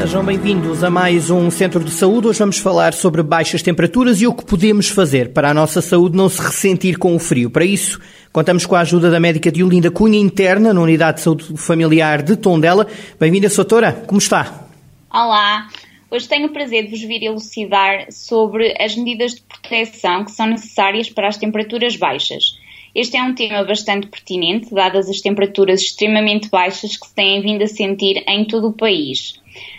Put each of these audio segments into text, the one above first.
Sejam bem-vindos a mais um Centro de Saúde. Hoje vamos falar sobre baixas temperaturas e o que podemos fazer para a nossa saúde não se ressentir com o frio. Para isso, contamos com a ajuda da médica Diolinda Cunha, interna na Unidade de Saúde Familiar de Tondela. Bem-vinda, doutora. Como está? Olá. Hoje tenho o prazer de vos vir elucidar sobre as medidas de proteção que são necessárias para as temperaturas baixas. Este é um tema bastante pertinente, dadas as temperaturas extremamente baixas que se têm vindo a sentir em todo o país.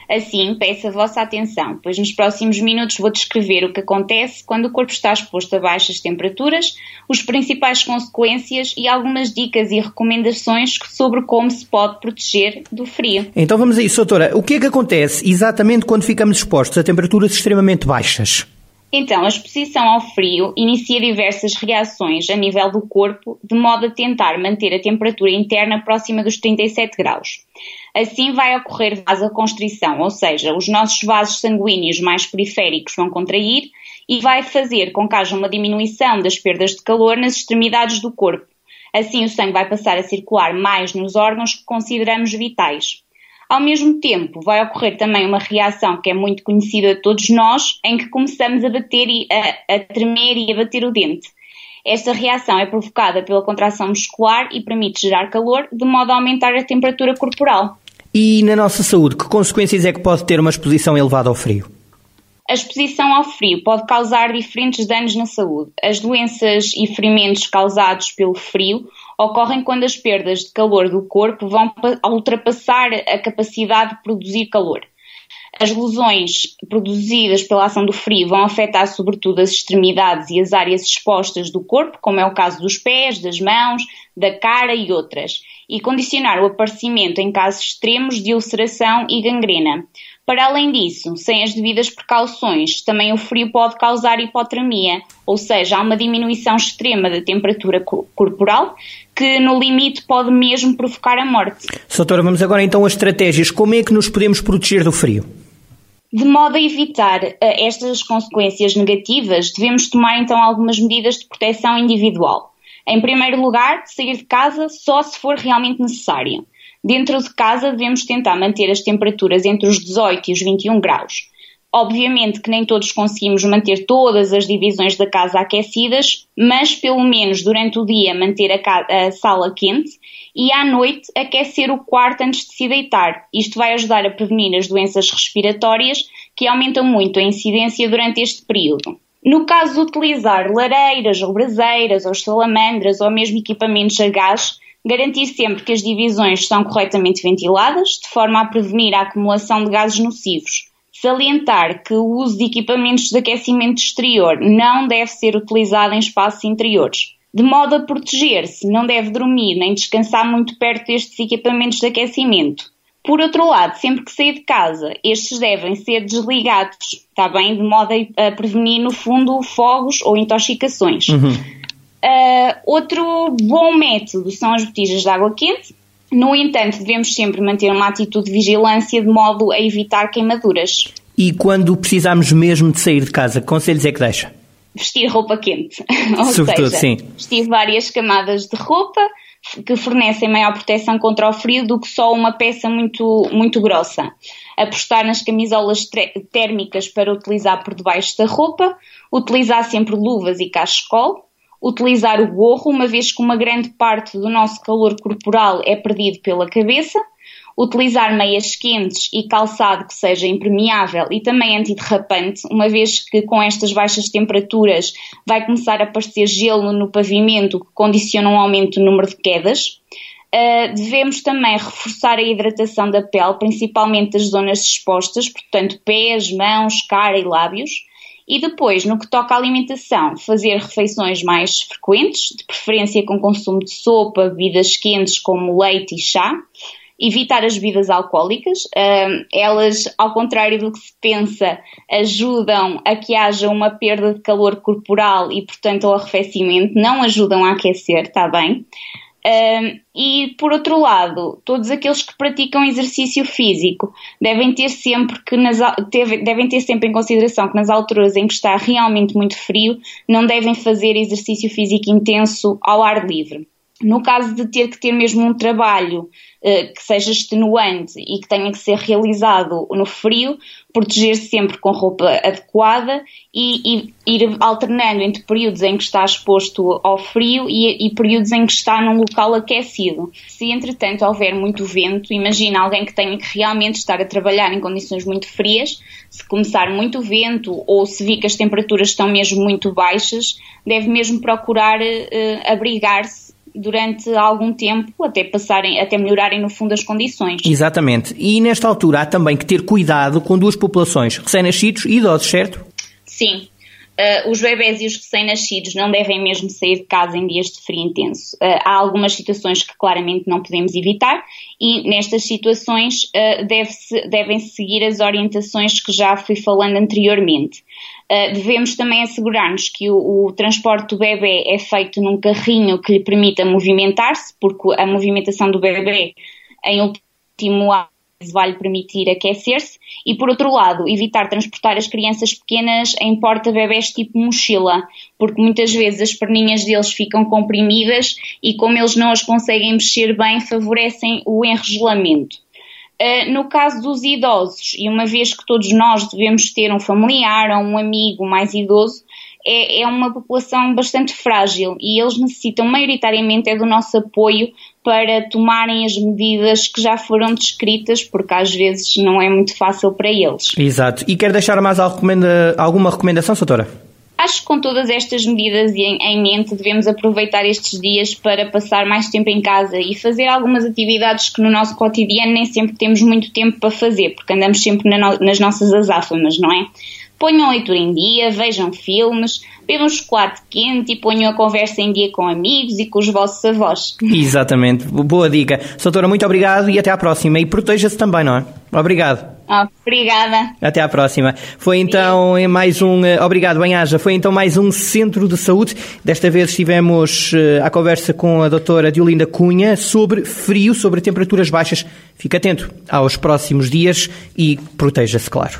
Assim, peço a vossa atenção, pois nos próximos minutos vou descrever o que acontece quando o corpo está exposto a baixas temperaturas, os principais consequências e algumas dicas e recomendações sobre como se pode proteger do frio. Então vamos a isso, doutora. O que é que acontece exatamente quando ficamos expostos a temperaturas extremamente baixas? Então, a exposição ao frio inicia diversas reações a nível do corpo, de modo a tentar manter a temperatura interna próxima dos 37 graus. Assim vai ocorrer vasoconstrição, ou seja, os nossos vasos sanguíneos mais periféricos vão contrair e vai fazer com que haja uma diminuição das perdas de calor nas extremidades do corpo. Assim, o sangue vai passar a circular mais nos órgãos que consideramos vitais. Ao mesmo tempo, vai ocorrer também uma reação que é muito conhecida de todos nós, em que começamos a bater e a, a tremer e a bater o dente. Esta reação é provocada pela contração muscular e permite gerar calor, de modo a aumentar a temperatura corporal. E na nossa saúde, que consequências é que pode ter uma exposição elevada ao frio? A exposição ao frio pode causar diferentes danos na saúde. As doenças e ferimentos causados pelo frio ocorrem quando as perdas de calor do corpo vão ultrapassar a capacidade de produzir calor. As lesões produzidas pela ação do frio vão afetar sobretudo as extremidades e as áreas expostas do corpo, como é o caso dos pés, das mãos, da cara e outras, e condicionar o aparecimento em casos extremos de ulceração e gangrena. Para além disso, sem as devidas precauções, também o frio pode causar hipotermia, ou seja, há uma diminuição extrema da temperatura corporal que, no limite, pode mesmo provocar a morte. Doutora, vamos agora então às estratégias. Como é que nos podemos proteger do frio? De modo a evitar uh, estas consequências negativas, devemos tomar então algumas medidas de proteção individual. Em primeiro lugar, sair de casa só se for realmente necessário. Dentro de casa devemos tentar manter as temperaturas entre os 18 e os 21 graus. Obviamente que nem todos conseguimos manter todas as divisões da casa aquecidas, mas pelo menos durante o dia manter a, a, sala quente e à noite aquecer o quarto antes de se deitar. Isto vai ajudar a prevenir as doenças respiratórias que aumentam muito a incidência durante este período. No caso de utilizar lareiras ou braseiras ou salamandras ou mesmo equipamentos a gás, Garantir sempre que as divisões estão corretamente ventiladas, de forma a prevenir a acumulação de gases nocivos. Salientar que o uso de equipamentos de aquecimento exterior não deve ser utilizado em espaços interiores. De modo a proteger-se, não deve dormir nem descansar muito perto destes equipamentos de aquecimento. Por outro lado, sempre que sair de casa, estes devem ser desligados, está bem? De modo a prevenir, no fundo, fogos ou intoxicações. Uhum. Uh, outro bom método são as botijas de água quente. No entanto, devemos sempre manter uma atitude de vigilância de modo a evitar queimaduras. E quando precisamos mesmo de sair de casa, conselhos é que deixa? Vestir roupa quente. Ou Sobretudo, seja, sim. vestir várias camadas de roupa que fornecem maior proteção contra o frio do que só uma peça muito, muito grossa. Apostar nas camisolas térmicas para utilizar por debaixo da roupa, utilizar sempre luvas e cachecol, utilizar o gorro, uma vez que uma grande parte do nosso calor corporal é perdido pela cabeça, utilizar meias quentes e calçado que seja impermeável e também antiderrapante, uma vez que com estas baixas temperaturas vai começar a aparecer gelo no pavimento que condiciona um aumento do número de quedas. Uh, devemos também reforçar a hidratação da pele, principalmente das zonas expostas, portanto, pés, mãos, cara e lábios. E depois, no que toca à alimentação, fazer refeições mais frequentes, de preferência com consumo de sopa, bebidas quentes como leite e chá. Evitar as bebidas alcoólicas. Uh, elas, ao contrário do que se pensa, ajudam a que haja uma perda de calor corporal e, portanto, ao arrefecimento. Não ajudam a aquecer, está bem? Um, e por outro lado, todos aqueles que praticam exercício físico devem ter sempre que nas, devem ter sempre em consideração que nas alturas em que está realmente muito frio não devem fazer exercício físico intenso ao ar livre. No caso de ter que ter mesmo um trabalho uh, que seja extenuante e que tenha que ser realizado no frio, proteger-se sempre com roupa adequada e, e, ir alternando entre períodos em que está exposto ao frio e, e, períodos em que está num local aquecido. Se entretanto houver muito vento, imagina alguém que tenha que realmente estar a trabalhar em condições muito frias, se começar muito vento ou se vir que as temperaturas estão mesmo muito baixas, deve mesmo procurar uh, abrigar-se durante algum tempo até passarem, até melhorarem no fundo as condições. Exatamente. E nesta altura há também que ter cuidado com duas populações, recém-nascidos e idosos, certo? Sim. Uh, os bebés e os recém-nascidos não devem mesmo sair de casa em dias de frio intenso. Uh, há algumas situações que claramente não podemos evitar e nestas situações uh, deve devem seguir as orientações que já fui falando anteriormente. Devemos também assegurar-nos que o, o, transporte do bebê é feito num carrinho que lhe permita movimentar-se, porque a movimentação do bebê em último vai lhe permitir aquecer-se e, por outro lado, evitar transportar as crianças pequenas em porta-bebés tipo mochila, porque muitas vezes as perninhas deles ficam comprimidas e, como eles não as conseguem mexer bem, favorecem o enregelamento. Uh, no caso dos idosos, e uma vez que todos nós devemos ter um familiar ou um amigo mais idoso, é, é, uma população bastante frágil e eles necessitam maioritariamente é do nosso apoio para tomarem as medidas que já foram descritas, porque às vezes não é muito fácil para eles. Exato. E quer deixar mais alguma recomendação, doutora? Acho que com todas estas medidas em, mente devemos aproveitar estes dias para passar mais tempo em casa e fazer algumas atividades que no nosso cotidiano nem sempre temos muito tempo para fazer, porque andamos sempre nas nossas azáfamas, não é? Ponham a leitura em dia, vejam filmes, bebam chocolate quente e ponham a conversa em dia com amigos e com os vossos avós. Exatamente, boa dica. Doutora, muito obrigado e até à próxima. E proteja-se também, não é? Obrigado. Obrigada. Até à próxima. Foi então mais um. Eh, obrigado, Benhaja. Foi então mais um centro de saúde. Desta vez estivemos uh, à conversa com a doutora Diolinda Cunha sobre frio, sobre temperaturas baixas. Fique atento aos próximos dias e proteja-se, claro.